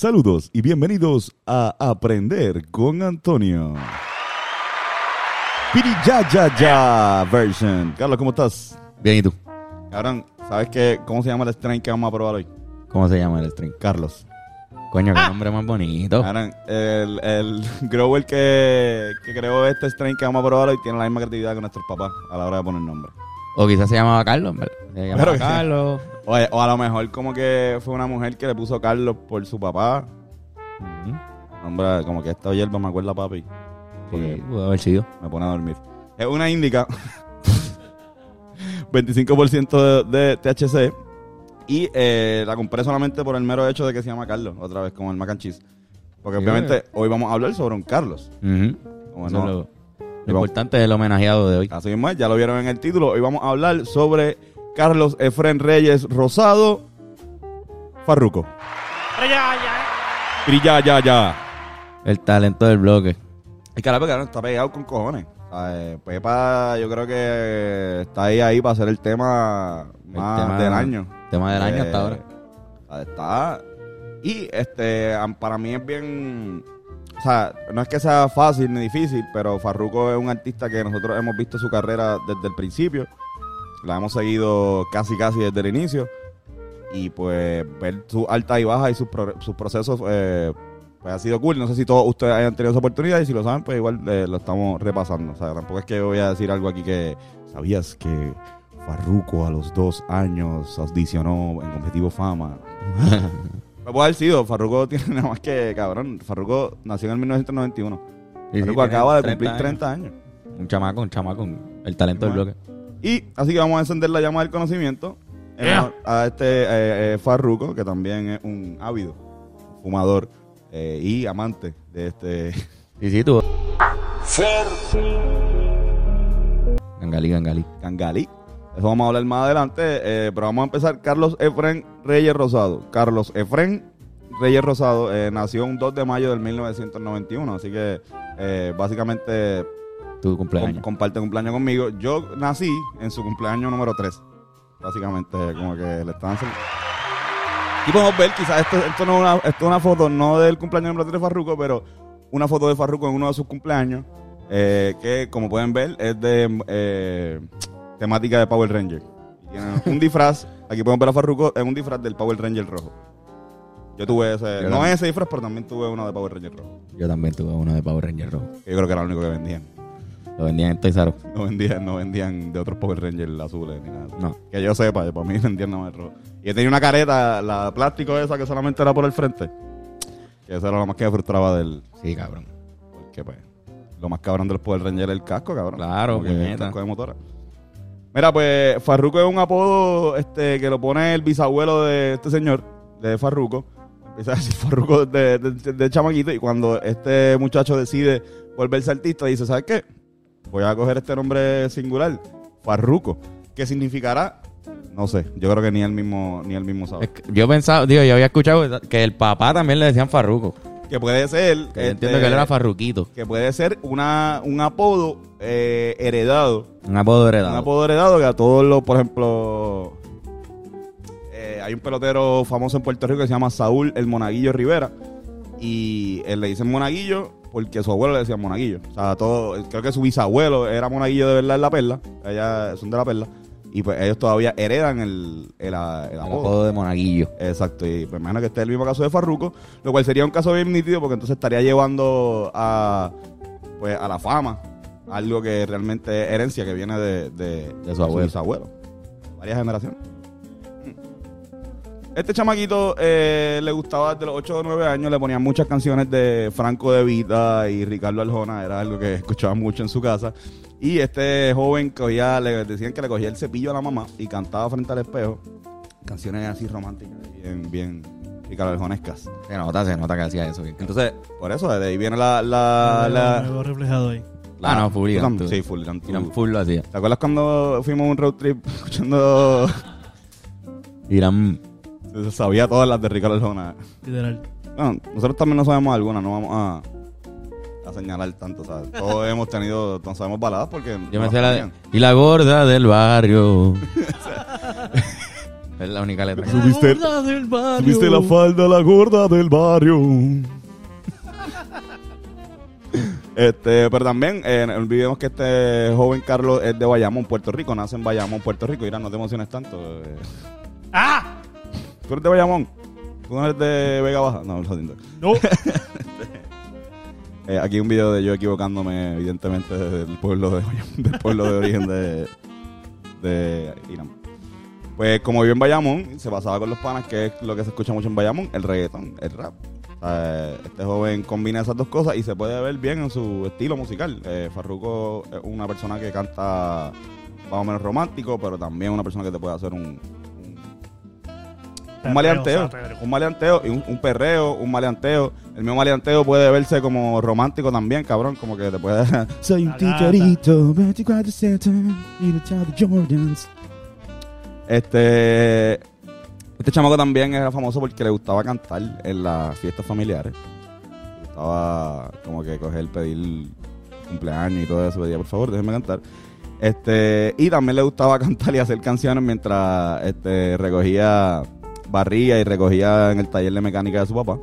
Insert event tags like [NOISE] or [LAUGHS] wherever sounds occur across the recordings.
Saludos y bienvenidos a Aprender con Antonio. Piri ya ya ya version. Carlos, ¿cómo estás? Bien, ¿y tú? Cabrón, ¿sabes qué? ¿Cómo se llama el strain que vamos a probar hoy? ¿Cómo se llama el stream? Carlos. Coño, qué nombre más bonito. Cabrón, el, el [LAUGHS] grower que, que creó este strain que vamos a probar hoy tiene la misma creatividad que nuestros papás a la hora de poner nombre. O quizás se llamaba Carlos, ¿verdad? Se llamaba Claro que sí. Carlos. O, o a lo mejor como que fue una mujer que le puso Carlos por su papá. Hombre, como que esta hierba me acuerda a papi. Porque Sí, pudo haber sido. me pone a dormir. Es una índica. [LAUGHS] 25% de, de THC. Y eh, la compré solamente por el mero hecho de que se llama Carlos, otra vez como el mac and cheese. Porque Sí, obviamente hoy vamos a hablar sobre un Carlos. Lo, lo importante es el homenajeado de hoy. Así mismo ya lo vieron en el título. Hoy vamos a hablar sobre Carlos Efren Reyes Rosado Farruco. Y ya, ya, ya. El talento del bloque. Y carajo, cabrón, está pegado con cojones. O sea, eh, Pepa, yo creo que está ahí, ahí para hacer el tema más tema- del año. Tema del año Eh, hasta ahora. o sea, Está. Y este, para mí es bien. O sea, no es que sea fácil ni difícil, pero Farruko es un artista que nosotros hemos visto su carrera desde el principio. La hemos seguido casi, casi desde el inicio. Y pues ver su alta y baja y sus, pro- sus procesos eh, pues ha sido cool. No sé si todos ustedes hayan tenido esa oportunidad y si lo saben, pues igual eh, lo estamos repasando. O sea, tampoco es que voy a decir algo aquí que sabías que Farruko a los dos años audicionó en Objetivo Fama. Me [LAUGHS] puede haber sido, Farruko tiene nada más que, cabrón, Farruko nació en el 1991. Sí, Farruko acaba de 30 cumplir años. 30 años. Un chamaco, un chamaco. El talento del bloque. Y así que vamos a encender la llama del conocimiento en Yeah. honor a este eh, eh, Farruko, que también es un ávido fumador eh, y amante de este Sí, sí, tú. Gangalí, gangalí. Gangalí. Eso vamos a hablar más adelante, eh, pero vamos a empezar. Carlos Efren Reyes Rosado. Carlos Efren Reyes Rosado eh, nació un 2 de mayo del 1991, así que eh, básicamente Tu com- cumpleaños. comparte cumpleaños conmigo. Yo nací en su cumpleaños número 3. Básicamente, como que le estaban Y podemos ver, quizás esto, esto, no es una, esto es una foto, no del cumpleaños número 3 de Farruko, pero una foto de Farruko en uno de sus cumpleaños, eh, que como pueden ver es de eh, temática de Power Ranger. Tiene un disfraz, aquí podemos ver a Farruko en un disfraz del Power Ranger rojo. Yo tuve ese, Yo no también. ese disfraz, pero también tuve uno de Power Ranger rojo. Yo también tuve uno de Power Ranger rojo. Yo creo que era el único que vendían. Lo vendían en Toys. [LAUGHS] No vendían, no vendían de otros Power Rangers azules ni nada. No. Que yo sepa, para mí [LAUGHS] vendían nada más rojo. Y yo tenía una careta, la plástico esa que solamente era por el frente. Que eso era lo más que me frustraba del. Sí, cabrón. Porque pues. Lo más cabrón de los Power Rangers es el casco, cabrón. Claro, que el casco de motora. Mira, pues Farruko es un apodo este, que lo pone el bisabuelo de este señor, de Farruko. Empieza a decir Farruko de, de, de- de chamaquito. Y cuando este muchacho decide volverse artista, dice: ¿Sabes qué? Voy a coger este nombre singular, Farruko. ¿Qué significará? No sé. Yo creo que ni él mismo, ni él mismo sabe. Es que yo pensaba, digo, yo había escuchado que el papá también le decían Farruco. Que puede ser. Que este, entiendo que él era Farruquito. que puede ser una, un apodo eh, heredado. Un apodo heredado. Un apodo heredado que a todos los, por ejemplo, eh, hay un pelotero famoso en Puerto Rico que se llama Saúl el Monaguillo Rivera. Y él le dicen Monaguillo porque su abuelo le decía Monaguillo. O sea, todo, creo que su bisabuelo era Monaguillo de verdad en la perla. Ellas son de la perla. Y pues ellos todavía heredan el, el, el El apodo. apodo de Monaguillo. Exacto, y me imagino que este es el mismo caso de Farruko, lo cual sería un caso bien nítido porque entonces estaría llevando a pues a la fama algo que realmente es herencia que viene de, de, De su abuelo. bisabuelo. Varias generaciones. Este chamaquito eh, le gustaba desde los 8 o 9 años, le ponían muchas canciones de Franco de Vita y Ricardo Arjona, era algo que escuchaba mucho en su casa. Y este joven cogía, le decían que le cogía el cepillo a la mamá y cantaba frente al espejo canciones así románticas, bien, bien, Ricardo Arjonescas. Se nota, se nota que hacía eso. bien. Entonces, por eso, de ahí viene la... la, la- reflejado ahí. Ah, no, full ¿Tú. Sí, full. Irán full lo hacía. ¿Te acuerdas cuando fuimos a un road trip [LAUGHS] escuchando... Irán. Sabía todas las de Ricardo Arjona. Literal. Bueno, nosotros también no sabemos algunas, no vamos a, a señalar tanto, ¿sabes? Todos hemos tenido, no sabemos baladas porque... Yo me sé la de. Y la gorda del barrio. [LAUGHS] es la única letra. que- Subiste- La gorda del barrio. Subiste la falda la gorda del barrio. [LAUGHS] Este, pero también eh, olvidemos que este joven Carlos es de Bayamón, Puerto Rico, nace en Bayamón, Puerto Rico. Irán, no te emociones tanto. eh. ¡Ah! ¿Tú eres de Bayamón? ¿Tú no eres de Vega Baja? No, lo siento. No. [LAUGHS] Eh, aquí un video de yo equivocándome, evidentemente, del pueblo de del pueblo de origen de, de Irán. Pues como vive en Bayamón, se pasaba con los panas, que es lo que se escucha mucho en Bayamón, el reggaetón, el rap. Este joven combina esas dos cosas y se puede ver bien en su estilo musical. Eh, Farruko es una persona que canta más o menos romántico, pero también una persona que te puede hacer un, un, un maleanteo, un maleanteo y un, un perreo, un maleanteo. El mismo maleanteo puede verse como romántico también, cabrón, como que te puede... [LAUGHS] Soy un ticherito, 24-7, y de Jordans. Este... Este chamaco también era famoso porque le gustaba cantar en las fiestas familiares. Le gustaba como que coger, pedir cumpleaños y todo eso. Pedía, por favor, déjenme cantar. Este, y también le gustaba [LAUGHS] cantar y hacer canciones mientras este, recogía, barría y recogía en el taller de mecánica de su papá.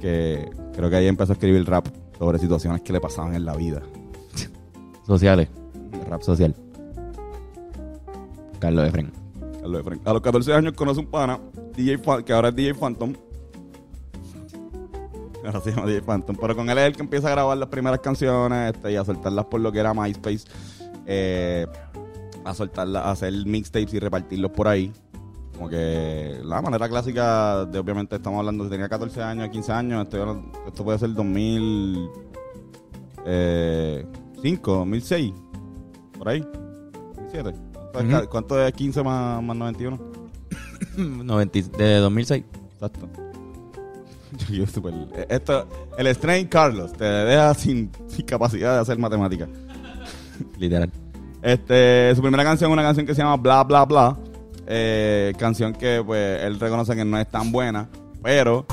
Que creo que ahí empezó a escribir rap sobre situaciones que le pasaban en la vida. [LAUGHS] Sociales. Rap Social. Carlos Efren. Carlos Efren. A los 14 años conoce un pana, DJ que ahora es DJ Phantom. Ahora se llama DJ Phantom. Pero con él es el que empieza a grabar las primeras canciones este, y a soltarlas por lo que era MySpace. eh, a soltarlas, a hacer mixtapes y repartirlos por ahí. Como que la manera clásica de, obviamente, estamos hablando de tenía 14 años, 15 años. estoy hablando- esto puede ser 2005, 2006. Por ahí. 2007. ¿Cuánto es ca- Ujú. ¿Cuánto es 15 más, más 91? 90 [COUGHS] de 2006. Exacto. [LAUGHS] Yo- yo super- eh, esto, el Strain Carlos te deja sin, sin capacidad de hacer matemáticas. Literal. Este, su primera canción es una canción que se llama Bla Bla Bla. Eh, canción que pues él reconoce que no es tan buena, pero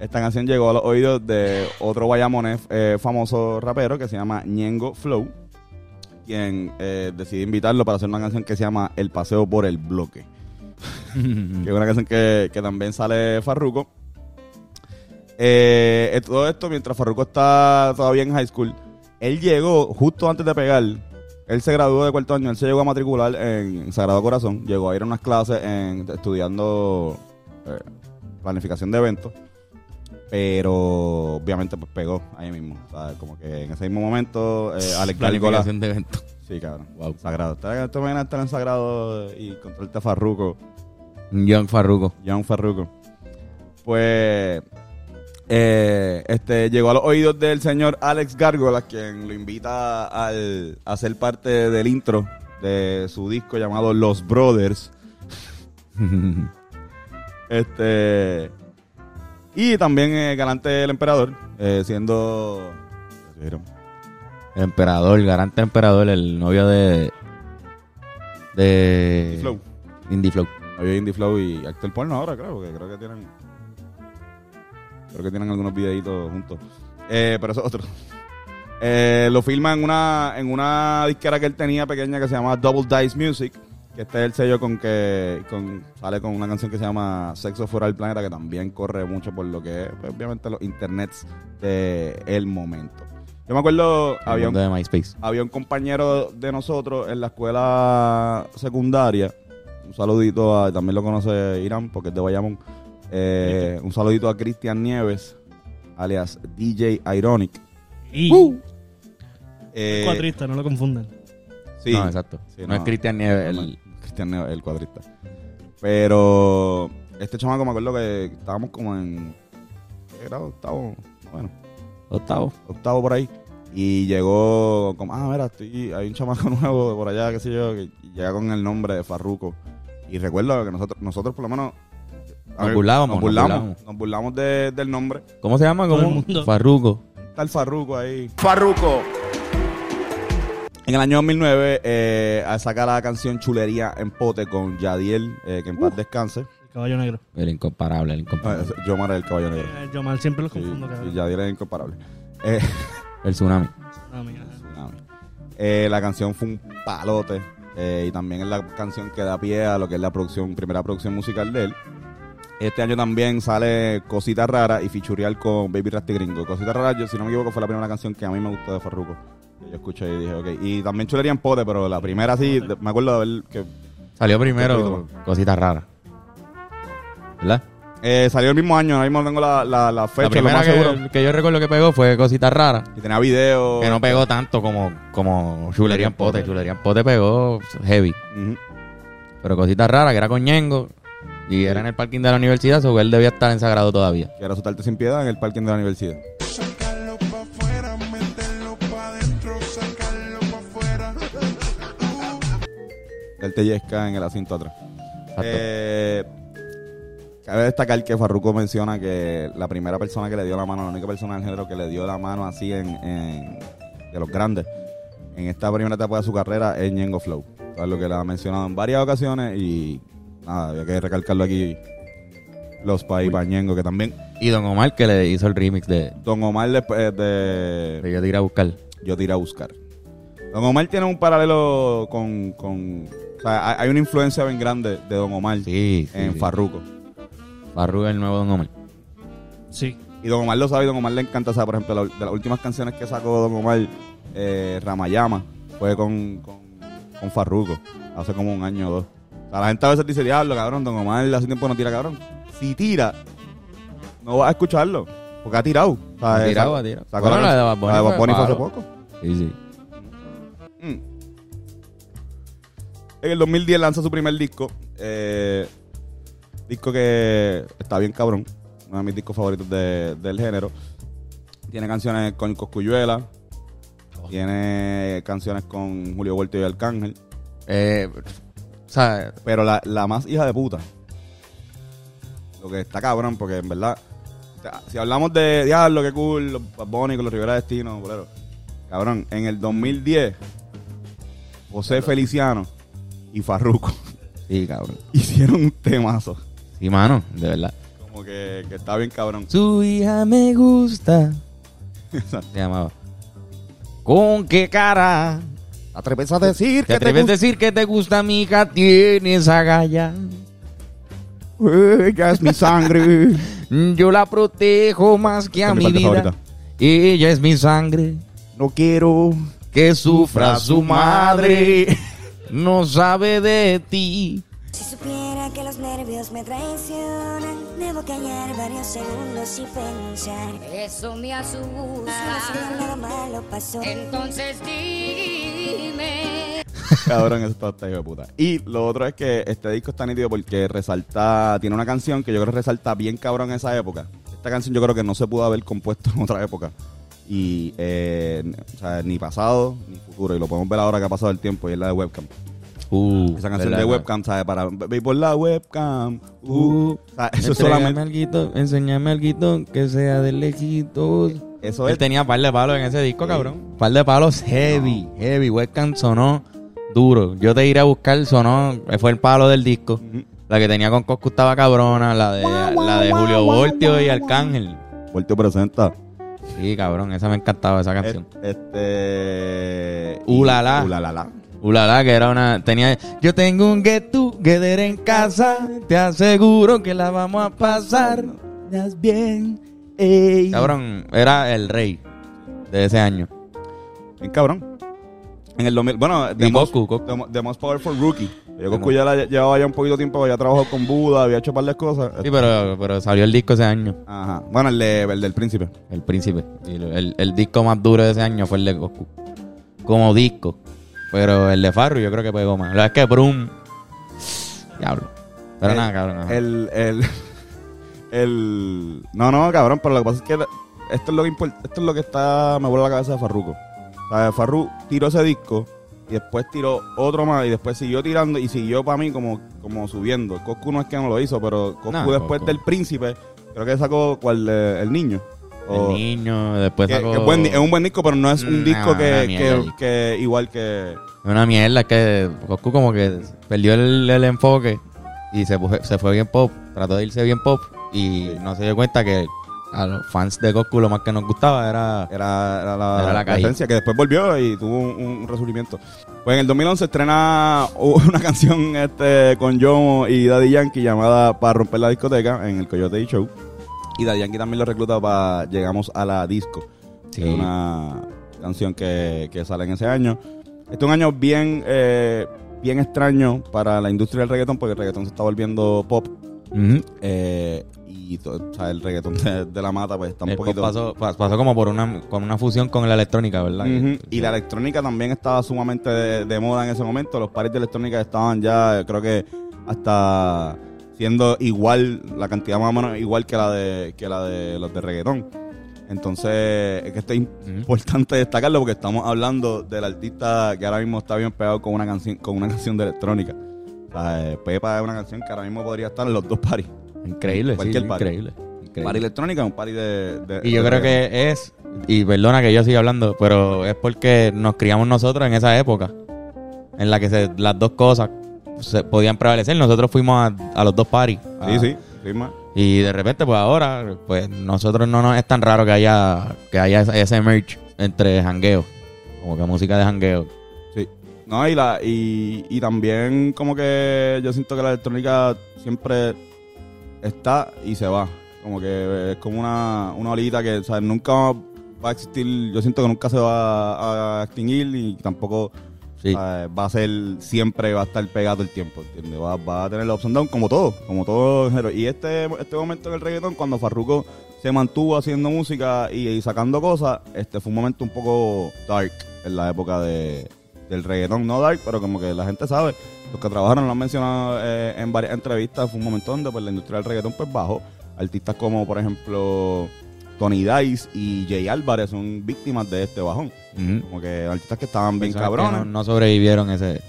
esta canción llegó a los oídos de otro guayamonés eh, famoso rapero que se llama Ñengo Flow, quien eh, decide invitarlo para hacer una canción que se llama El Paseo por el Bloque. [LAUGHS] que es una canción que, que también sale Farruko. Eh, eh, todo esto mientras Farruko está todavía en high school. Él llegó justo antes de pegar. Él se graduó de cuarto año. Él se llegó a matricular en Sagrado Corazón. Llegó a ir a unas clases en, estudiando eh, planificación de eventos. Pero obviamente pues pegó ahí mismo. O sea, como que en ese mismo momento eh, Alex Gárgola- de evento. Sí, cabrón. Wow. Sagrado. ¿Te te imaginas estar en Sagrado y controlarte a Farruko? Young Farruko. John Farruko. Pues eh, este llegó a los oídos del señor Alex Gárgola, quien lo invita al, a ser parte del intro de su disco llamado Los Brothers. [LAUGHS] este y también eh, Galante del Emperador, eh, siendo El emperador, garante emperador, el novio de. De. Indie Flow. Indie Flow. Había Indie Flow y actor porno ahora, creo, porque creo que tienen. Creo que tienen algunos videitos juntos. Eh, pero eso es otro. Eh, lo filma en una, en una disquera que él tenía pequeña que se llama Double Dice Music. Que este es el sello con que con, sale con una canción que se llama Sexo Fuera del Planeta, que también corre mucho por lo que es, pues, obviamente, los internets de el momento. Yo me acuerdo, El había un, mundo de MySpace. había un compañero de nosotros en la escuela secundaria. Un saludito a, también lo conoce Irán porque es de Bayamón. Eh, un saludito a Cristian Nieves, alias DJ Ironic. Y Eh, cuatrista, no lo confundan. sí, no, exacto. Sí, no, no. es Cristian Nieves. El- Cristian el cuadrista. Pero este chamaco me acuerdo que estábamos como en. ¿Qué grado? Octavo. Bueno, Octavo. octavo por ahí. Y llegó como, ah, mira, estoy, hay un chamaco [LAUGHS] nuevo de por allá, qué sé yo, que llega con el nombre de Farruko. Y recuerdo que nosotros, nosotros por lo menos... Nos ver, burlábamos, Nos nos burlamos. burlábamos. Nos burlamos de- del nombre. ¿Cómo se llama? ¿Cómo? Farruco. Está el Farruko ahí. Farruko. En el año 2009 eh, saca la canción Chulería en Pote con Yadiel, eh, que en paz descanse. El caballo negro. El incomparable, el Ah, incomparable. ese- Yo Mara el caballo negro. Eh, yo mal siempre los Sí, confundo, sí, cabrón. Yadiel es incomparable. Eh, [LAUGHS] El tsunami. Mira. Tsunami. Eh, la canción fue un palote. eh, y también es la canción que da pie a lo que es la producción, primera producción musical de él. Este año también sale Cosita Rara y Fichurial con Baby Rasty Gringo. Cosita Rara, yo, si no me equivoco, fue la primera canción que a mí me gustó de Farruko. Que yo escuché y dije, ok. Y también Chulería en Pote, pero la primera sí, me acuerdo de ver que Salió primero Cositas Raras. ¿Verdad? eh, salió el mismo año. Ahora mismo tengo la, la, la fecha, la lo primera más seguro. que, que yo recuerdo que pegó fue Cositas Raras. Y tenía video. Que no pegó tanto como, como Chulería en Pote. Chulería en Pote pegó heavy. Pero Cositas Raras, que era con Ñengo. Y era en el parking de la universidad, so él debía estar en sagrado todavía. Que era soltarte sin piedad en el parking de la universidad. Él te yesca en el asiento atrás. Eh, cabe destacar que Farruko menciona que la primera persona que le dio la mano, la única persona del género que le dio la mano así en, en- de los grandes, en esta primera etapa de su carrera es Ñengo Flow. Es lo que le ha mencionado en varias ocasiones y nada, había que recalcarlo aquí. Los país Ñengo, que también Y Don Omar que le hizo el remix de, Don Omar después de, de Yo te iré a buscar. Yo te iré a buscar. Don Omar tiene un paralelo con, con o sea, hay- hay una influencia bien grande de Don Omar Sí, sí. en sí. Farruko. Farruko es el nuevo Don Omar. Sí. Y Don Omar lo sabe y Don Omar le encanta. O sea, por ejemplo, la- de las últimas canciones que sacó Don Omar, eh, Ramayama, fue con, con, con Farruko, hace como un año o dos. O sea, la gente a veces dice, diablo, cabrón, Don Omar hace tiempo no tira, cabrón. Si tira, no vas a escucharlo, porque ha tirado. O sea, Ha tirado, ha tirado. sacó Bueno, la, la de Bad Bunny la de Bad fue Bunny fue hace poco. Sí, sí. Mm. En el 2010 lanza su primer disco. eh, disco que está bien cabrón. Uno de mis discos favoritos de- del género. Tiene canciones con Coscuyuela. Tiene canciones con Julio Vuelto y Arcángel. Eh, o sea, Pero la, la más hija de puta. Lo que está cabrón, porque en verdad. Si hablamos de Diablo, qué cool, los Bunny con los Rivera Destino, bolero. Cabrón, en el 2010, José Feliciano y Farruko sí, cabrón. hicieron un temazo. Sí, mano, de verdad. Como que, que está bien cabrón. Su hija me gusta. Se llamaba. ¿Con qué cara? Atreves a decir ¿Te atreves a decir que te gusta mi hija? Tienes agallas. Ella es mi sangre. [LAUGHS] Yo la protejo más que a Esa mi vida. favorita. Ella es mi sangre. No quiero Que sufra su madre. No sabe de ti. Si supiera que los nervios me traicionan, debo callar varios segundos y pensar. Eso me Solo si asusta. nada malo pasó. Entonces dime. [LAUGHS] Cabrón, eso está, está hijo de puta. Y lo otro es que este disco está nítido porque resalta, tiene una canción que yo creo que resalta bien cabrón en esa época. Esta canción yo creo que no se pudo haber compuesto en otra época. Y, eh, o sea, ni pasado ni futuro. Y lo podemos ver ahora que ha pasado el tiempo y es la de webcam. Uh, Esa canción ¿verdad? de webcam, ¿sabes? Para ve por la webcam. Uh, Uh, o sea, eso solamente. alguito, enséñame algo que sea de lejitos. Eso Él es. tenía par de palos en ese disco, Sí. cabrón. Par de palos heavy, heavy. Webcam sonó duro. Yo te iré a buscar, sonó, fue el palo del disco. La que tenía con Coscu estaba cabrona, la de, la de Julio Voltio y Arcángel. Volteo presenta. Sí, cabrón, esa me encantaba, esa canción. Este. Uh, la, la. Uh, la, la, la. Ulala, que era una. Tenía. Yo tengo un get together en casa. Te aseguro que la vamos a pasar. Estás bien. Ey. Cabrón, era el rey de ese año. Bien cabrón. En el 2000, bueno, The Most, Goku. The Mo- The Most Powerful Rookie. Yo Goku ya la- llevaba ya un poquito de tiempo, había trabajado con Buda, había hecho un par de cosas. Sí, pero, pero salió el disco ese año. Ajá. Bueno, el, de- el del príncipe. El príncipe. El, el disco más duro de ese año fue el de Goku. Como disco. Pero el de Farru yo creo que pegó más. La verdad es que Brum. Diablo. Pero El- nada, cabrón. ajá. El, el, el, no, no, cabrón, pero lo que pasa es que esto es lo que import- esto es lo que está, me vuelve la cabeza de Farruko. O sea, Farru tiró ese disco y después tiró otro más y después siguió tirando y siguió para mí como, como subiendo. Coscu no es que no lo hizo, pero Coscu después Coscu. del Príncipe, creo que sacó cuál, eh, el niño. O- el niño, después que- sacó... que es, buen es un buen disco, pero no es un Nah, disco que, mierda. que, que igual que... Una mierda, es que Goku como que perdió el, el enfoque y se, se fue bien pop, trató de irse bien pop y no se dio cuenta que a los fans de Goku lo más que nos gustaba era... Era, era la, Era la la calle. esencia, que después volvió y tuvo un, un resurgimiento. Pues en el 2011 estrena [LAUGHS] una canción este con Yomo y Daddy Yankee llamada Para romper la discoteca en el Coyote Show. Y Daddy Yankee también lo recluta para Llegamos a la Disco. Sí. que es una canción que, que sale en ese año. Este es un año bien, eh, bien extraño para la industria del reggaetón porque el reggaetón se está volviendo pop. Ujú. eh, y to- o sea, el reggaetón de, de la mata pues está un El poquito... pasó, pa- pasó como por una, con una fusión con la electrónica, ¿verdad? Y la electrónica también estaba sumamente de, de moda en ese momento. Los pares de electrónica estaban ya, creo que hasta siendo igual, la cantidad más o menos igual que la de, que la de los de reggaetón. Entonces, es que esto es importante destacarlo porque estamos hablando del artista que ahora mismo está bien pegado con una canción, con una canción de electrónica. O sea, eh, Pepa es una canción que ahora mismo podría estar en los dos paris. Increíble, sí, Cualquier party. increíble. increíble. Party electrónica, un party de, de- Y yo de creo que es, y perdona que yo siga hablando, pero es porque nos criamos nosotros en esa época, en la que se- las dos cosas se podían prevalecer. Nosotros fuimos a, a los dos parties. Sí, sí, sí, más. Y de repente, pues ahora, pues nosotros no nos es tan raro que haya, que haya ese- ese merch entre jangueo, como que música de jangueo. Sí. No, y, la, y, y también como que yo siento que la electrónica siempre está y se va. Como que es como una, una olita que o sea, nunca va a existir, yo siento que nunca se va a extinguir y tampoco Sí. eh, va a ser siempre, va a estar pegado el tiempo, ¿entiendes? Va, va a tener la opción down como todo, como todo género. Y este, este momento en el reggaetón, cuando Farruko se mantuvo haciendo música y, y sacando cosas, este fue un momento un poco dark en la época de, del reggaetón. No dark, pero como que la gente sabe, los que trabajaron lo han mencionado eh, en varias entrevistas, fue un momento donde pues, la industria del reggaetón pues bajó. Artistas como, por ejemplo, Tony Dice y Jay Álvarez son víctimas de este bajón. Como que artistas que estaban bien Personas cabrones. No, no sobrevivieron ese.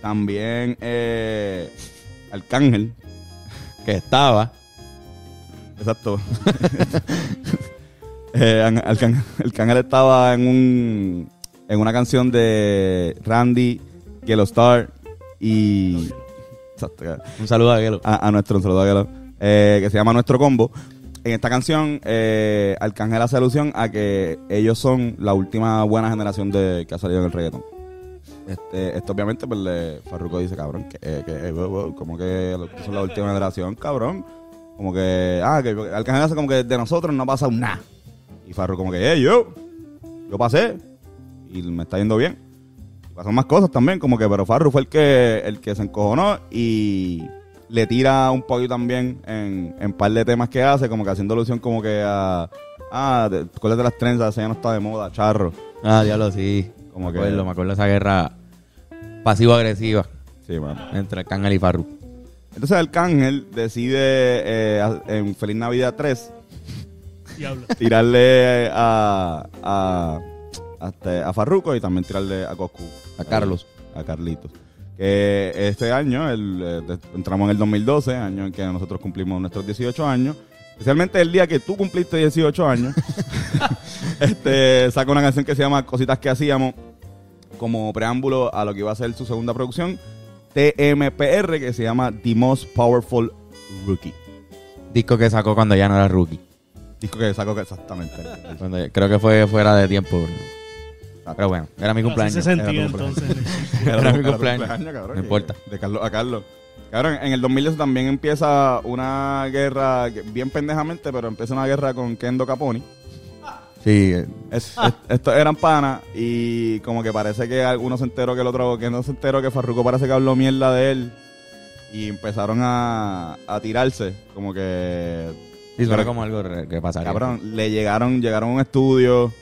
También eh, Arcángel. Que estaba. Exacto. [LAUGHS] eh, An- Arcángel, Arcángel estaba en un en una canción de Randy, Yellow Star y exacto, Un saludo a Gelo. a, a nuestro un saludo a Gelo, eh, que se llama Nuestro Combo. En esta canción, eh, Arcángel hace alusión a que ellos son la última buena generación de que ha salido en el reggaetón. Este, esto obviamente, pues le, Farruko dice, cabrón, que, eh, que eh, como que son la última generación, cabrón. Como que, ah, que Arcángel hace como que de nosotros no pasa nada. Y Farruko como que, eh, yo, yo pasé y me está yendo bien. Y pasan más cosas también, como que, pero Farru fue el que, el que se encojonó y le tira un poquito también en, en par de temas que hace, como que haciendo alusión como que a, ah, de- ¿cuál es de las trenzas? Esa ya no está de moda, charro. Ah, diablo, sí. Como me que- acuerdo, me acuerdo esa guerra pasivo-agresiva Sí, mano. entre Arcángel y Farru. Entonces Arcángel decide eh, en Feliz Navidad 3 Diablo. tirarle a, a, a, este, a Farruko y también tirarle a Coscu. A Carlos. A Carlitos. Que este año, el, eh, entramos en el 2012, año en que nosotros cumplimos nuestros 18 años. Especialmente el día que tú cumpliste 18 años. [LAUGHS] este saca una canción que se llama Cositas que hacíamos como preámbulo a lo que iba a ser su segunda producción. TMPR, que se llama The Most Powerful Rookie. Disco que sacó cuando ya no era rookie. Disco que sacó que exactamente. [LAUGHS] Cuando- creo que fue fuera de tiempo. Pero bueno, era mi cumpleaños. Así se sentía Era cumpleaños. entonces. [LAUGHS] Era mi tu cumpleaños. cabrón, No importa. De Carlos a Carlos. Cabrón, en el 2010 también empieza una guerra, bien pendejamente, pero empieza una guerra con Kendo Caponi. Sí, Es- es- estos eran panas y como que parece que alguno se enteró que el otro, que no se enteró que Farruko parece que habló mierda de él y empezaron a, a tirarse, como que... sí, suena como algo que pasaría. Cabrón, le llegaron, llegaron a un estudio,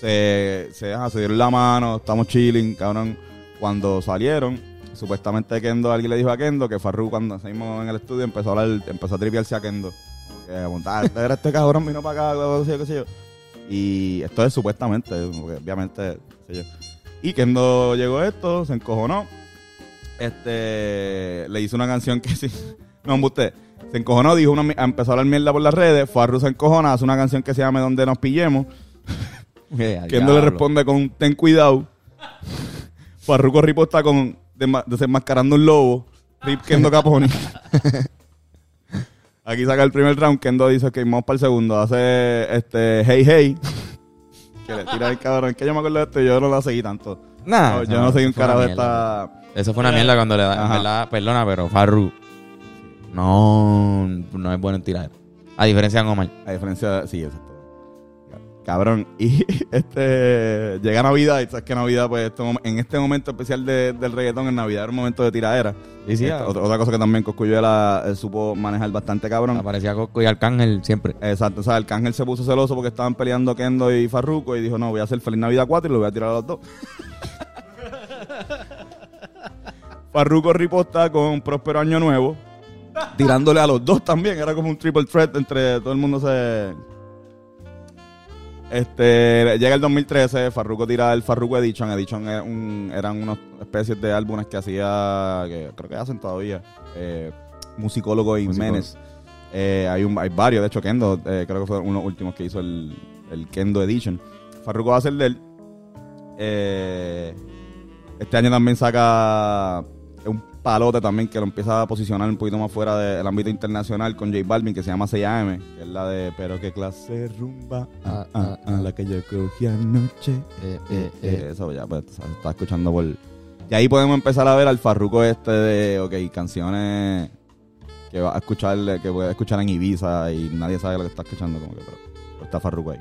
se, se, se dieron la mano, estamos chilling, cabrón. Cuando salieron, supuestamente Kendo, alguien le dijo a Kendo que Farru cuando salimos en el estudio empezó a hablar, empezó a triviarse a Kendo. Que montar, era este cabrón, vino para acá, qué sé yo. Y esto es supuestamente, obviamente, qué sé yo. Y Kendo llegó a esto, se encojonó. Este, le hizo una canción que [LAUGHS] sí. No, usted. Se encojonó, dijo una, empezó a hablar mierda por las redes. Farru se encojona, hace una canción que se llama Donde nos pillemos. [LAUGHS] Al Kendo le responde con Ten cuidado. [LAUGHS] Farruko riposta con desma- Desenmascarando un lobo. Rip Kendo Caponi. Aquí saca el primer round. Kendo dice que vamos para el segundo. Hace este Hey Hey. [LAUGHS] Que le tira el cabrón. Que yo me acuerdo de esto y yo no la seguí tanto. Nah, No, yo no soy un fue una carajo de esta. Eso fue una mierda cuando le da, en verdad, perdona, pero Farru no, no es bueno en tirar. A diferencia de Omar. A diferencia, sí, exacto. Cabrón, y [LAUGHS] este llega Navidad, y sabes que Navidad, pues este en este momento especial de- del reggaetón, en Navidad era un momento de tiradera. Sí, sí, Este, ah. otra, otra cosa que también Coscuyuela eh, supo manejar bastante cabrón. Aparecía Coco y Arcángel siempre. Exacto, o sea, el cángel se puso celoso porque estaban peleando Kendo y Farruko y dijo, no, voy a hacer Feliz Navidad 4 y lo voy a tirar a los dos. [LAUGHS] Farruko riposta con Próspero Año Nuevo, tirándole a los dos también, era como un triple threat entre todo el mundo se... Este, llega el 2013, Farruko tira el Farruko Edition. Edition era un- eran unas especies de álbumes que hacía, que creo que hacen todavía, eh, Musicólogo. Menes. Eh, hay, un, hay varios, de hecho Kendo, eh, creo que fue uno de los últimos que hizo el, el Kendo Edition. Farruko va a hacer de él. Eh, este año también saca palote también que lo empieza a posicionar un poquito más fuera del ámbito internacional con J Balvin que se llama 6am, que es la de Pero qué clase rumba, ah, ah, ah, la que yo cogí anoche. Eh, Eh, eh, eso ya, pues, está escuchando por... Y ahí podemos empezar a ver al farruco este de, ok, canciones que va a escuchar, que puede escuchar en Ibiza y nadie sabe lo que está escuchando, como que, pero, pero está farruco ahí.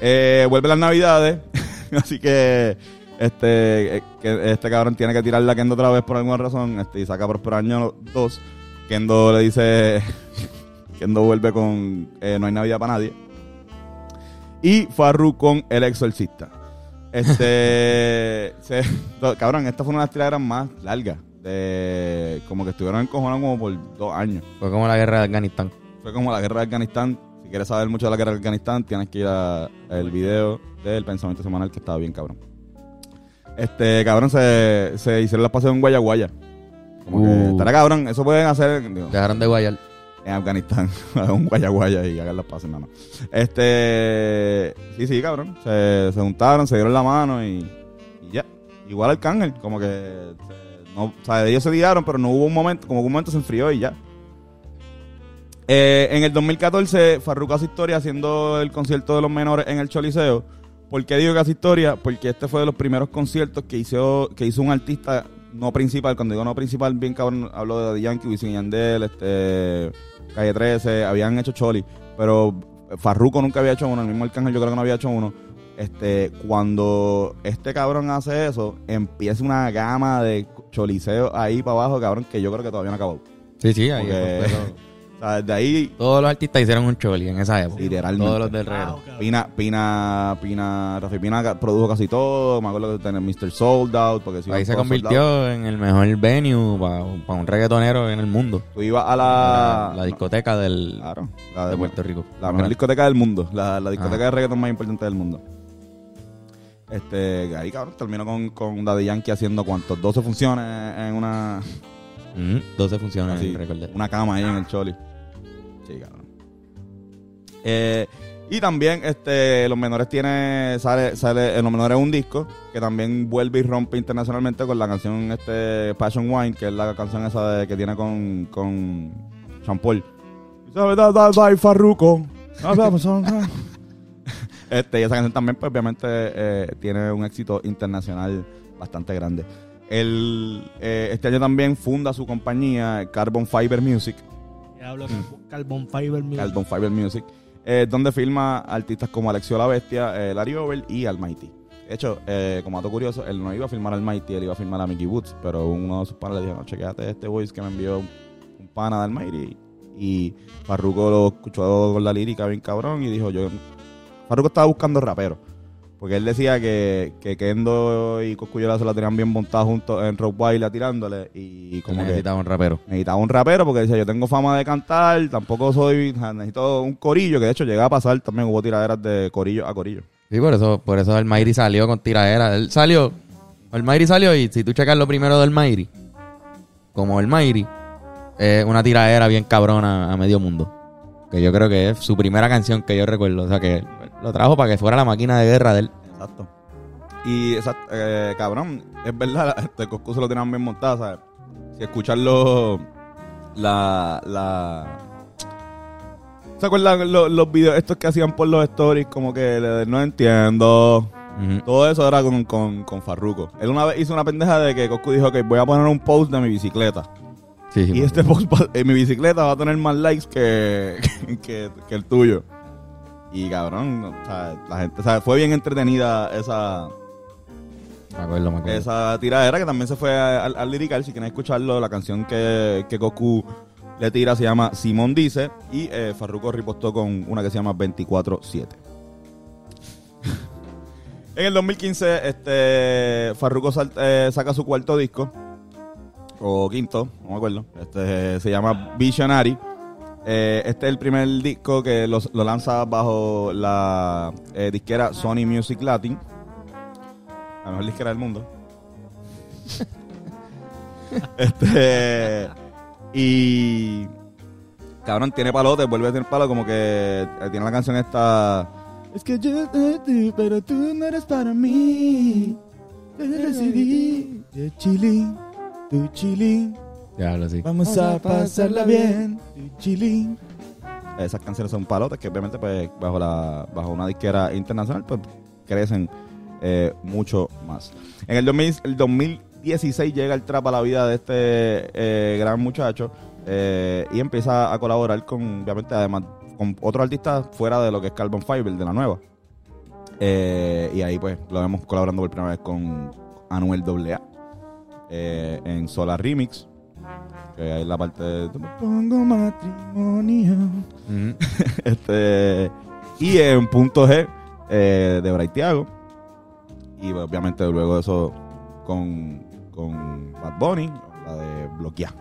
Eh, vuelve las navidades, [LAUGHS] así que este eh, que este cabrón tiene que tirarla a Kendo otra vez por alguna razón, este, y saca Próspero Año 2. Kendo le dice, [LAUGHS] Kendo vuelve con eh, No hay Navidad para nadie. Y Farru con El Exorcista. Este. [LAUGHS] se- cabrón, esta fue una de las tiraderas más largas. De, como que estuvieron encojonados como por dos años. Fue como la guerra de Afganistán. Fue como la guerra de Afganistán. Si quieres saber mucho de la guerra de Afganistán, tienes que ir al video del pensamiento semanal que estaba bien, cabrón. Este, cabrón, se, se hicieron las pases en Guayaguaya. Como que, Uh. estará cabrón, eso pueden hacer digo, Dejaron de guayar. en Afganistán, [LAUGHS] un guayaguaya y hagan las pases, nada más. Este, sí, sí, cabrón. Se, se juntaron, se dieron la mano y, y ya. Igual Arcángel, como que, se- no, o sea, ellos se liaron, pero no hubo un momento, como que un momento se enfrió y ya. Eh, en el 2014, Farruko hace historia haciendo el concierto de los menores en el Choliseo. ¿Por qué digo que hace historia? Porque este fue de los primeros conciertos que hizo, que hizo un artista no principal. Cuando digo no principal, bien cabrón, hablo de Daddy Yankee, Wisin Yandel, este, Calle 13, habían hecho Choli. Pero Farruko nunca había hecho uno, el mismo Arcángel yo creo que no había hecho uno. Este, cuando este cabrón hace eso, empieza una gama de choliseo ahí para abajo, cabrón, que yo creo que todavía no acabó. Sí, sí, ahí Porque- sea, desde ahí Todos los artistas hicieron un choli en esa época. Literalmente. Todos los del Wow, reggaetón. cabrón. Pina, Pina, Pina, Rafi Pina produjo casi todo. Me acuerdo que tenía Mr. Sold Out. Porque si Ahí se convirtió en el mejor venue para un reggaetonero en el mundo. Tú ibas a La, la. la discoteca del, Claro, la de Puerto Rico. La mejor discoteca del mundo. La, la discoteca de reggaeton más importante del mundo. Este, ahí cabrón, terminó con, con Daddy Yankee haciendo cuantos 12 funciones en una, Mm, 12 funciones, así, recordé. una cama ahí en el Choli. Sí, cabrón. Eh, y también este Los Menores tiene sale sale en Los Menores un disco que también vuelve y rompe internacionalmente con la canción este Passion Wine, que es la canción esa de- que tiene con con Champol. Farruko. [LAUGHS] Este, y esa canción también, pues, obviamente, eh, tiene un éxito internacional bastante grande. Eh, este año también funda su compañía, Carbon Fiber Music, Diablo, Carbon Fiber Music. Carbon Fiber Music, eh, donde firma artistas como Alexio La Bestia, eh, Larry Over y Almighty. De hecho, eh, como dato curioso, él no iba a firmar a Almighty, él iba a firmar a Mickey Woods, pero uno de sus panas le dijo, no, chequéate este voice que me envió un, un pana de Almighty. Y Farruko lo escuchó con la lírica bien cabrón y dijo, yo... Farruko estaba buscando rapero. Porque él decía que, que Kendo y Coscuyola se la tenían bien montada juntos en Rock Wild tirándole. Y Como que necesitaba un rapero. necesitaba un rapero porque decía, yo tengo fama de cantar, tampoco soy, necesito un corillo, que de hecho llegaba a pasar también, hubo tiraderas de corillo a corillo. Sí, por eso, por eso el Mayri salió con tiradera. Él salió, el Mayri salió y si tú checas lo primero del Mayri, como el Mayri, es una tiradera bien cabrona a medio mundo. Que yo creo que es su primera canción que yo recuerdo. O sea, que lo trajo para que fuera la máquina de guerra de él. Exacto. Y, exacto, eh, cabrón, es verdad, este Coscu se lo tenían bien montado, ¿sabes? Si escucharlo, la, la... ¿Se acuerdan los, los videos estos que hacían por los stories? Como que no entiendo. Todo eso era con, con, con Farruko. Él una vez hizo una pendeja de que Coscu dijo que voy a poner un post de mi bicicleta. Sí, sí, Y este post en mi bicicleta va a tener más likes que, [LAUGHS] que, que el tuyo. Y cabrón, o sea, la gente, o sea, fue bien entretenida esa, Me acuerdo, me acuerdo. esa tiradera que también se fue al, al Lyrical. Si quieren escucharlo, la canción que, que Goku le tira se llama Simón Dice. Y eh, Farruko ripostó con una que se llama 24-7. [LAUGHS] en el 2015, este, Farruko sal- eh, saca su cuarto disco. O quinto, no me acuerdo. Este se llama Visionary. Eh, este es el primer disco que lo lanza bajo la eh, disquera Sony Music Latin. La mejor disquera del mundo. [LAUGHS] este. Y. Cabrón, tiene palote, vuelve a tener palo, como que eh, tiene la canción esta. Es que yo te pero tú no eres para mí. Yo decidí. Yo chilling, tú chilling. Ya hablo así. Vamos a pasarla bien, tú chilling. Esas canciones son palotes que obviamente pues bajo la bajo una disquera internacional pues crecen eh, mucho más. En el, 2000 el 2016 llega el trap a la vida de este eh, gran muchacho eh, y empieza a colaborar con, obviamente, además, con otros artistas fuera de lo que es Carbon Fiber, de la nueva. Eh, y ahí pues lo vemos colaborando por primera vez con Anuel AA eh, en Solar Remix. Que es la parte de "Te pongo matrimonio. [LAUGHS] Este, y en punto G eh, de Braithiago. Y pues, obviamente luego de eso con, con Bad Bunny, la de Bloquear.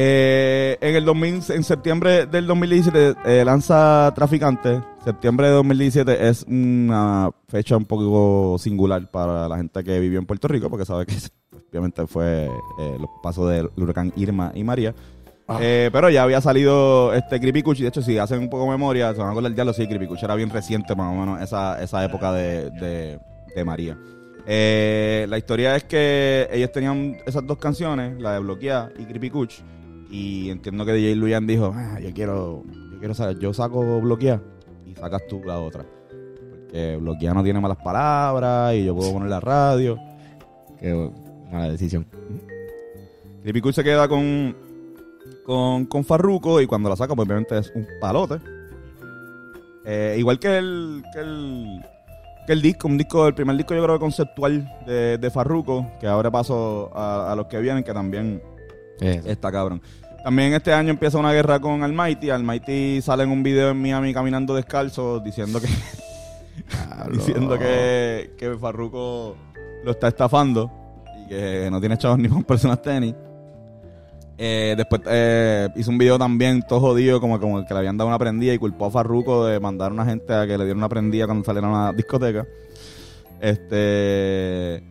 Eh, en el 2000, en septiembre del 2017 eh, lanza Traficante. Septiembre de 2017 es una fecha un poco singular para la gente que vivió en Puerto Rico, porque sabe que obviamente fue eh, los pasos del huracán Irma y María. Eh, pero ya había salido este Creepy Kuch, y de hecho si hacen un poco de memoria, se van a acordar ya lo sí, Creepy Kuch era bien reciente más o menos esa, esa época de, de- de María. Eh, la historia es que ellos tenían esas dos canciones, la de Bloquear y Creepy Kuch, y entiendo que DJ Luyan dijo, ah, yo quiero, yo quiero saber, yo saco Bloquear y sacas tú la otra. Porque Bloquear no tiene malas palabras y yo puedo poner la radio. Qué mala decisión. Creepy se queda con, con, con Farruko y cuando la saca, pues obviamente es un palote. Eh, igual que el, que el que el disco, un disco, el primer disco yo creo que conceptual de, de Farruko, que ahora paso a, a los que vienen, que también está cabrón. También este año empieza una guerra con Almighty. Almighty sale en un video en Miami caminando descalzo diciendo que [LAUGHS] diciendo que, que Farruko lo está estafando que no tiene chavos [LAUGHS] ni con personas tenis. Eh, después eh, hizo un video también todo jodido, como, como que le habían dado una prendida y culpó a Farruko de mandar a una gente a que le dieran una prendida cuando saliera a una discoteca. Este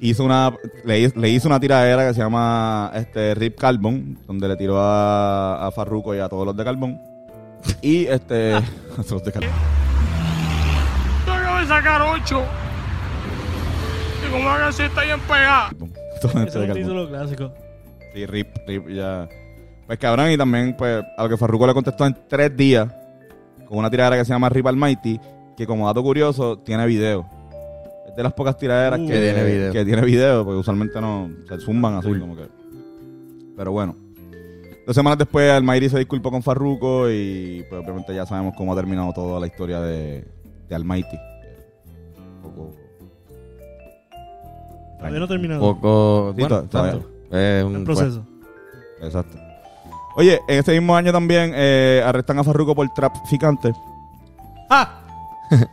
hizo una le, le hizo una tiradera que se llama este Rip Carbon, donde le tiró a, a Farruko y a todos los de Carbon. Y este [LAUGHS] a de sacar 8. Y como hagan si está bien pegada. Es un título clásico. Sí, Rip, Rip, ya. Pues cabrón, y también, pues, a lo que Farruko le contestó en tres días, con una tiradera que se llama Rip Almighty, que como dato curioso, tiene video. Es de las pocas tiraderas Uh. que, Que tiene video. que tiene video, porque usualmente no se zumban así, como que. Pero bueno. Dos semanas después, Almighty se disculpó con Farruko y, pues, obviamente ya sabemos cómo ha terminado toda la historia de, de Almighty. Un poco. Todavía no terminado. poco. Sí, bueno, to- todavía. tanto. Es un el proceso. Exacto. Oye, en ese mismo año también eh, arrestan a Farruko por traficante. ¡Ah! [LAUGHS]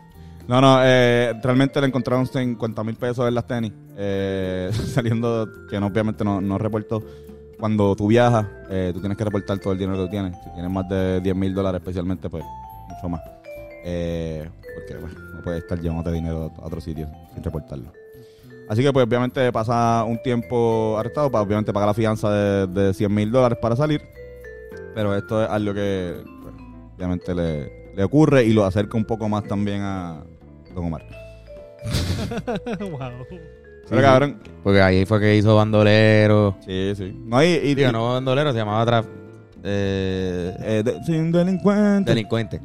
No, no, eh, realmente le encontraron 50 mil pesos en las tenis. eh, [LAUGHS] saliendo, que no, obviamente no, no reportó. Cuando tú viajas, eh, tú tienes que reportar todo el dinero que tú tienes. Si tienes más de 10 mil dólares especialmente, pues mucho más. Eh, porque bueno, no puedes estar llevándote dinero a otro sitio sin reportarlo. Así que pues obviamente pasa un tiempo arrestado para obviamente pagar la fianza de, de 100 mil dólares para salir. Pero esto es algo que pues, obviamente le, le ocurre y lo acerca un poco más también a Don Omar. [LAUGHS] wow. Pero cabrón, Porque ahí fue que hizo Bandolero. sí, sí. No, y, y- Digo, no Bandolero, se llamaba Traf. Eh, eh, de- sin delincuente. delincuente.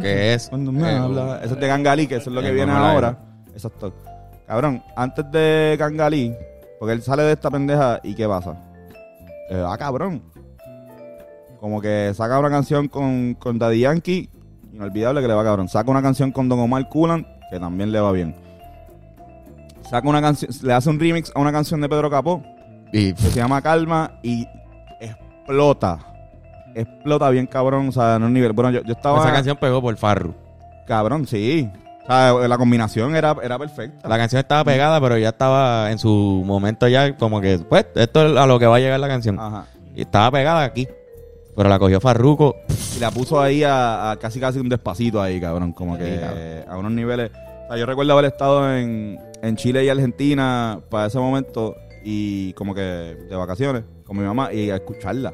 Que es. Cuando me eh, habla. Eso es de Gangalí, que eso es lo que eh, viene ahora. Exacto. Cabrón, antes de Gangalí, porque él sale de esta pendeja y ¿qué pasa? Eh, ah, cabrón. Como que saca una canción con, con Daddy Yankee, inolvidable que le va cabrón. Saca una canción con Don Omar Kulan, que también le va bien. Saca una canción, le hace un remix a una canción de Pedro Capó, Y que se llama Calma y explota. Explota bien cabrón, o sea, en un nivel. Bueno, yo, yo estaba. esa canción pegó por Farru. Cabrón, sí. O sea, la combinación era, era perfecta. La canción estaba pegada, pero ya estaba en su momento ya como que, pues, esto es a lo que va a llegar la canción. Ajá. Y estaba pegada aquí. Pero la cogió Farruko. Y la puso ahí a, a casi casi un despacito ahí, cabrón. Como que cabrón. a unos niveles. O sea, yo recuerdo haber estado en, en Chile y Argentina para ese momento y como que de vacaciones con mi mamá y a escucharla.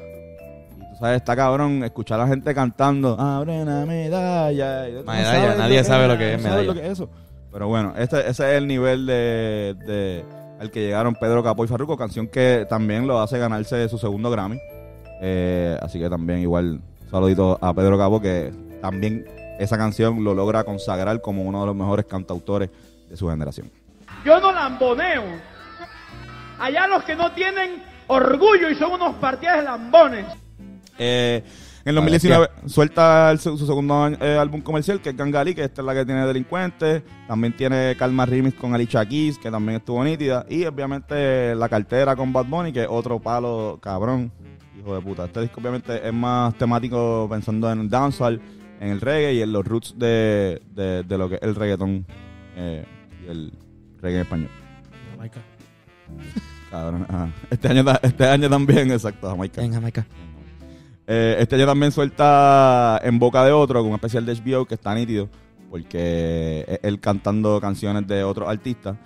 Sabes, está cabrón escuchar a la gente cantando, abre una medalla. No Medalla, sabes nadie sabe lo que no es medalla. lo que es eso. Pero bueno, este, ese es el nivel de, de al que llegaron Pedro Capó y Farruko, canción que también lo hace ganarse su segundo Grammy. Eh, así que también igual saludito a Pedro Capó que también esa canción lo logra consagrar como uno de los mejores cantautores de su generación. Yo no lamboneo. Allá los que no tienen orgullo y son unos partidas lambones. Eh, en el 2019 suelta el- su, su segundo eh, álbum comercial, que es Gangali, que esta es la que tiene Delincuentes. También tiene Calma Remix con Alicia Keys, que también estuvo nítida. Y obviamente La Cartera con Bad Bunny, que es otro palo cabrón. Hijo de puta. Este disco obviamente es más temático pensando en el dancehall, en el reggae y en los roots de, de, de lo que es el reggaetón eh, y el reggae en español. Jamaica. Cabrón, ajá. Este año, este año también, exacto, Jamaica. En Jamaica. Eh, este año también suelta En Boca de Otro, con un especial de HBO que está nítido, porque es él cantando canciones de otros artistas.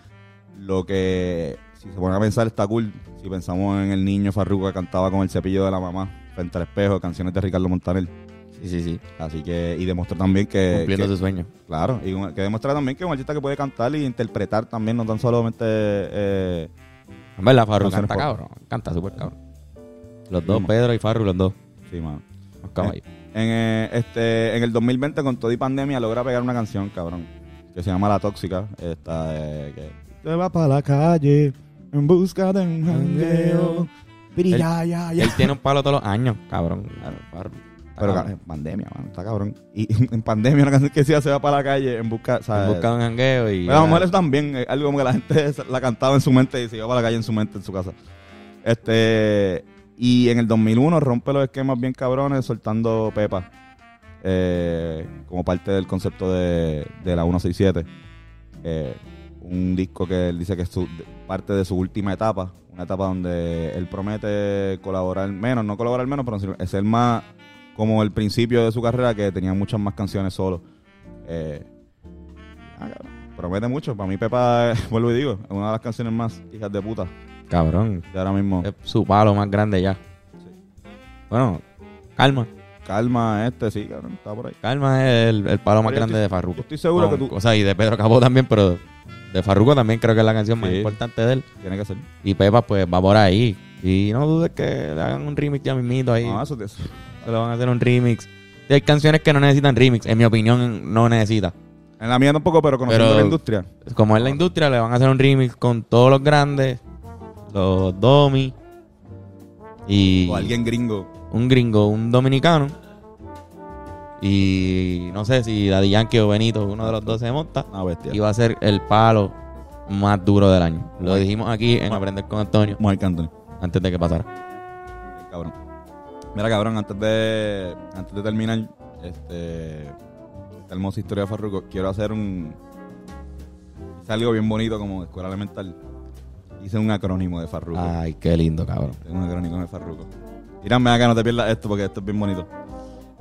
Lo que, si se ponen a pensar, está cool. Si pensamos en el niño Farruko que cantaba con el cepillo de la mamá frente al espejo, canciones de Ricardo Montaner. Sí, sí, sí. Así que, y demostró también que. Cumpliendo que- su sueño. Claro, y que demuestra también que es un artista que puede cantar y interpretar también, no tan solamente. eh, En verdad, Farru canta cabrón. Canta súper cabrón. Los dos, Sí, Pedro y Farru, los dos. Sí, mano. Los caballos. En, eh, este, en el 2020, con todo y pandemia, logra pegar una canción, cabrón, que se llama La Tóxica. Esta, eh, que te va para la calle en busca de un jangueo. Él- ya, ya, él tiene un palo todos los años, cabrón. Pero cabrón. en pandemia, mano, está cabrón. Y en pandemia, una canción que decía se va para la calle en busca. En busca de un jangueo y... Pero a lo mejor eso también, es algo como que la gente [LAUGHS] la cantaba en su mente y se iba para la calle en su mente, en su casa. Este, y en el 2001 rompe los esquemas bien cabrones soltando Pepa eh, como parte del concepto de, de la 167. Eh, un disco que él dice que es su- parte de su última etapa, una etapa donde él promete colaborar menos, no colaborar menos, pero es el más como el principio de su carrera que tenía muchas más canciones solo. Eh, ah, promete mucho. Para mí Pepa, [LAUGHS] vuelvo y digo, es una de las canciones más hijas de puta Cabrón. de ahora mismo. Es su palo más grande ya. Bueno, calma. Calma este, sí, cabrón, está por ahí. Calma es el, el palo más yo grande estoy- de Farruko. yo estoy seguro que tú- O sea, y de Pedro Capó también, pero de Farruko también creo que es la canción más Sí. importante de él. Tiene que ser. Y Pepa, pues, va por ahí. Y no dudes que le hagan un remix ya mismito ahí. No, eso, eso- Se lo van a hacer un remix. Y hay canciones que no necesitan remix. En mi opinión, no necesita. En la mía tampoco, pero conociendo Pero- la industria. Como es la industria, le van a hacer un remix con todos los grandes, los Domi y O alguien gringo. un gringo, un dominicano. Y no sé si Daddy Yankee o Benito, uno de los dos se monta. Una bestia. Y va a ser el palo más duro del año. Lo dijimos aquí en Aprender con Antonio Mike Anthony. antes de que pasara. Cabrón. Mira, cabrón, antes de, antes de terminar este, esta hermosa historia de Farruko, quiero hacer un. Hice algo bien bonito como escuela elemental. Hice un acrónimo de Farruko. Ay, qué lindo, cabrón. Tengo un acrónimo de Farruko. Mírame acá, no te pierdas esto porque esto es bien bonito.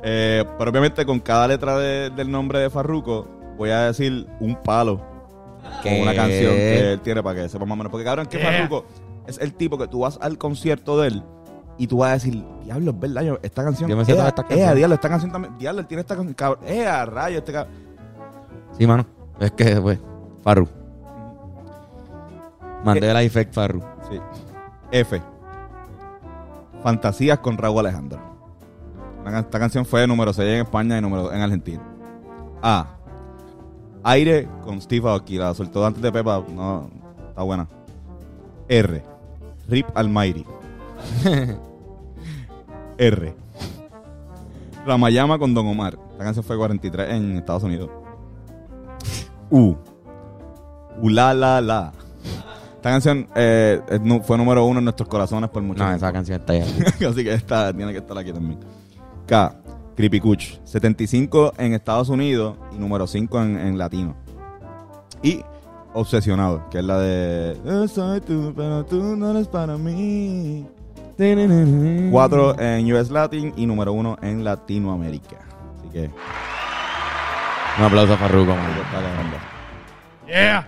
Eh, pero obviamente con cada letra de- del nombre de Farruko voy a decir un palo ¿Qué? con una canción que él tiene para que sepa más o menos. Porque cabrón, que Yeah. Farruko es el tipo que tú vas al concierto de él y tú vas a decir, diablo, es verdad, yo, esta canción. Yo me sé ea, todas estas ea, canciones. diablo, esta canción también. Diablo, él tiene esta canción. Cabrón, ea, rayo, este cabrón. Sí, mano. Es que, pues, Farru. Mandela Effect Farru. Sí. F. Fantasías con Raúl Alejandro. Esta canción fue número 6 en España y número 2 en Argentina. A. Aire con Steve Aoki. La soltó antes de Pepa. No, está buena. R. Rip Almighty. [LAUGHS] R. Ramayama con Don Omar. Esta canción fue 43 en Estados Unidos. U. Ula la la. Esta canción eh, fue número uno en nuestros corazones por mucho No, tiempo. esa canción está ahí. [LAUGHS] Así que esta tiene que estar aquí también. K. Creepy Kuch. 75 en Estados Unidos y número 5 en, en latino. Y Obsesionado, que es la de Yo soy tú, pero tú no eres para mí. 4 en US Latin y número 1 en Latinoamérica. Así que Un aplauso a Farruko. Yeah.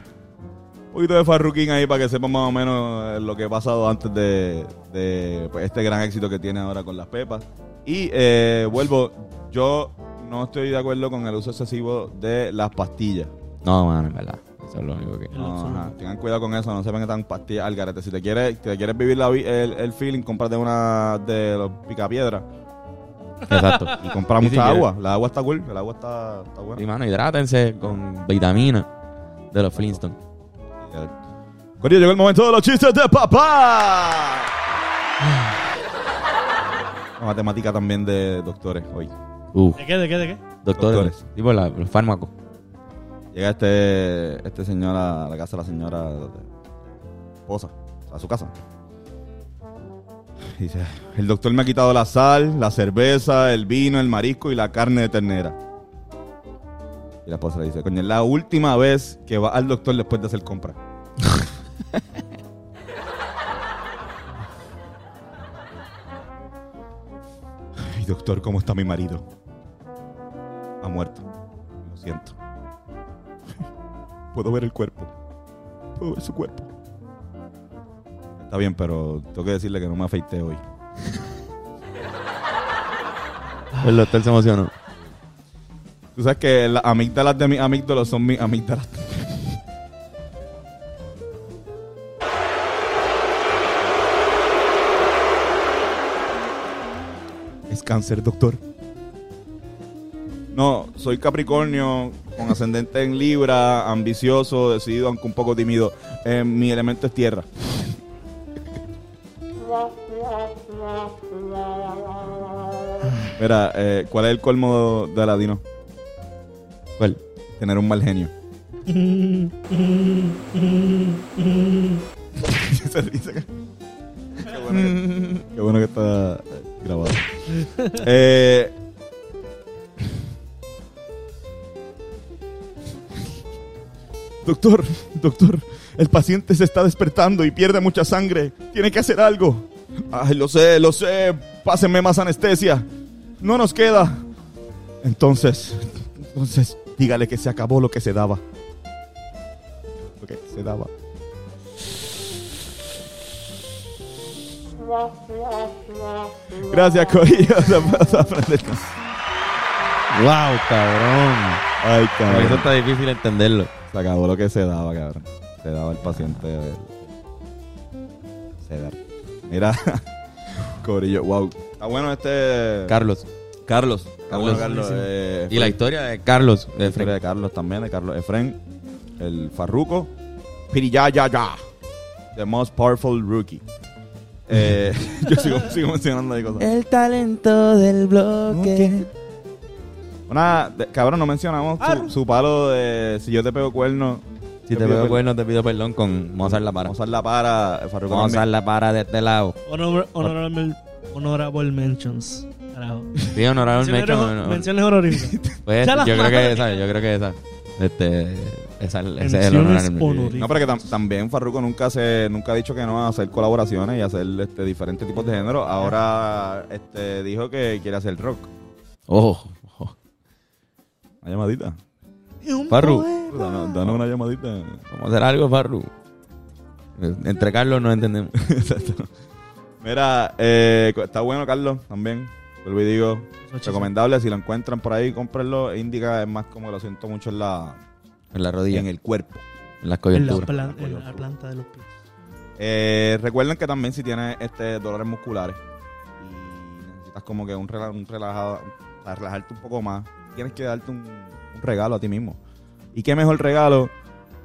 Un poquito de Farruquín ahí para que sepan más o menos eh, lo que ha pasado antes de, de, pues, este gran éxito que tiene ahora con las pepas. Y eh, vuelvo, yo no estoy de acuerdo con el uso excesivo de las pastillas. No, mano, en verdad. Eso es lo único que. No, ajá, tengan cuidado con eso, no se vengan tan pastillas al garete. Si te quieres, te quieres vivir la vi- el, el feeling, cómprate una de los picapiedras Exacto. y compra mucha agua. La agua está cool, el agua está, está buena. Y, mano, hidrátense con vitamina de los Flintstones. Corillo, llegó el momento de los chistes de papá. La matemática también de doctores hoy. Uh, ¿De qué, de qué, de qué? doctores. Doctores. Tipo la- los fármacos. Llega este, este señor a la casa de la señora esposa, a su casa. Dice, el doctor me ha quitado la sal, la cerveza, el vino, el marisco y la carne de ternera. Y la esposa le dice, coño, es la última vez que va al doctor después de hacer compra. Ay, doctor, ¿cómo está mi marido? Ha muerto. Lo siento. Puedo ver el cuerpo. Puedo ver su cuerpo. Está bien, pero tengo que decirle que no me afeité hoy. El doctor se emocionó. Tú sabes que las amígdalas de mis amígdalos son mis amígdalas. Cáncer, doctor. No, soy Capricornio, con ascendente en Libra, ambicioso, decidido, aunque un poco tímido. Eh, mi elemento es tierra. Mira, eh, ¿cuál es el colmo de Aladino? ¿Cuál? Tener un mal genio. Se [LAUGHS] [LAUGHS] qué, bueno que, qué bueno que está grabado. Eh, doctor, doctor, el paciente se está despertando y pierde mucha sangre. Tiene que hacer algo. Ay, lo sé, lo sé. Pásenme más anestesia. No nos queda. Entonces, entonces, dígale que se acabó lo que se daba. Lo que se daba. Gracias, Corillo. [LAUGHS] ¡Wow, cabrón! Ay, Por eso cabrón. está difícil entenderlo. Se acabó lo que se daba, cabrón. Se daba el paciente. de- Se da. Mira, [LAUGHS] Corillo, wow. Está bueno este. Carlos. Carlos. Carlos. Carlos. eh, Y la historia de Carlos. De La historia de Carlos también, de Carlos Efren, el Farruko, Piriyaya ya, ya, the most powerful rookie. Eh, [LAUGHS] yo sigo, sigo mencionando ahí cosas. El talento del bloque. Una, de- cabrón, no mencionamos su, su palo de si yo te pego cuerno. Si te pido per- bueno, te pido perdón con Mozart la para. Vamos a usar la para, el Farruko Vamos a también. usar la para de este lado. Honor- Honorable, Honorable mentions. Carajo. Sí, honorable Menciones, mention, no, menciones honoríficas. Pues, Ya las yo creo que esa, yo creo que esa. Este, esa, ese es el honorable mention. honoríficas. No, pero que tam- también Farruko nunca se nunca ha dicho que no a hacer colaboraciones y hacer este diferentes tipos de género. Ahora este dijo que quiere hacer rock. Ojo, ojo. Una llamadita. Farru. Danos, danos una llamadita. Vamos a hacer algo, Farru. Entre Carlos no entendemos. [LAUGHS] Exacto. Mira, eh, está bueno, Carlos, también. Vuelvo y digo, recomendable. Si lo encuentran por ahí, cómprenlo. Indica es más como lo siento mucho en la En la rodilla, en en, el cuerpo. las En la, coyunturas. plan- en la planta de los pies. Eh, recuerden que también si tienes este dolores musculares y necesitas como que un, rela- un relajado, para relajarte un poco más, tienes que darte un, un regalo a ti mismo. Y qué mejor regalo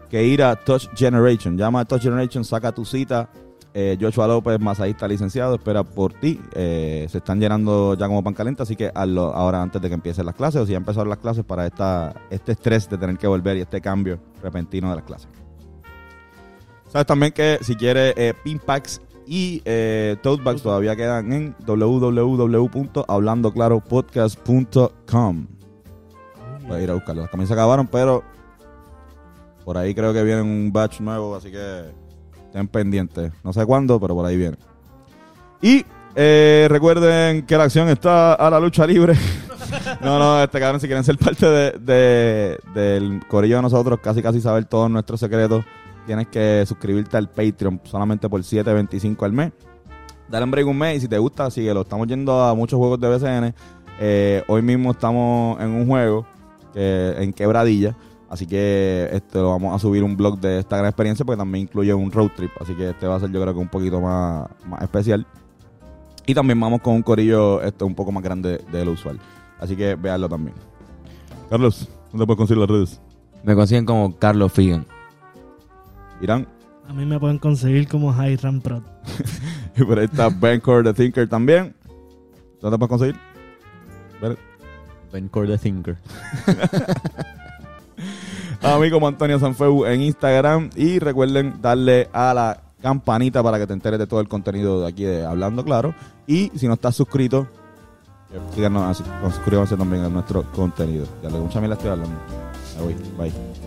que ir a Touch Generation. Llama a Touch Generation, saca tu cita. Eh, Joshua López, masajista licenciado, espera por ti. Eh, se están llenando ya como pan caliente, así que hazlo ahora antes de que empiecen las clases o si ya empezaron las clases para esta, este estrés de tener que volver y este cambio repentino de las clases. Sabes también que si quieres eh, pin packs y eh, tote bags todavía quedan en www.hablandoclaropodcast.com. Voy a ir a buscarlo. Las camisas acabaron, pero por ahí creo que viene un batch nuevo, así que estén pendientes. No sé cuándo, pero por ahí viene. Y eh, recuerden que la acción está a la lucha libre. [LAUGHS] no, no, este cabrón, si quieren ser parte de, de- del corillo de nosotros, casi casi saber todos nuestros secretos, tienes que suscribirte al Patreon solamente por 7.25 al mes. Dale un break un mes y si te gusta, síguelo. Estamos yendo a muchos juegos de BCN. Eh, hoy mismo estamos en un juego en Quebradilla. Así que este lo vamos a subir un blog de esta gran experiencia porque también incluye un road trip. Así que este va a ser yo creo que un poquito más, más especial. Y también vamos con un corillo este un poco más grande de lo usual. Así que véanlo también. Carlos, ¿dónde puedes conseguir las redes? Me consiguen como Carlos Figan. Irán. A mí me pueden conseguir como High Ram Prod. Y [LAUGHS] por ahí está Bencor the Thinker también. ¿Dónde puedes conseguir? Ver- Ben Core the Thinker. [LAUGHS] A mí como Antonio Sanfeu en Instagram. Y recuerden darle a la campanita para que te enteres de todo el contenido de aquí de Hablando Claro. Y si no estás suscrito, suscríbanse también a nuestro contenido. Ya le mucha mierda estoy hablando. Me voy. Bye.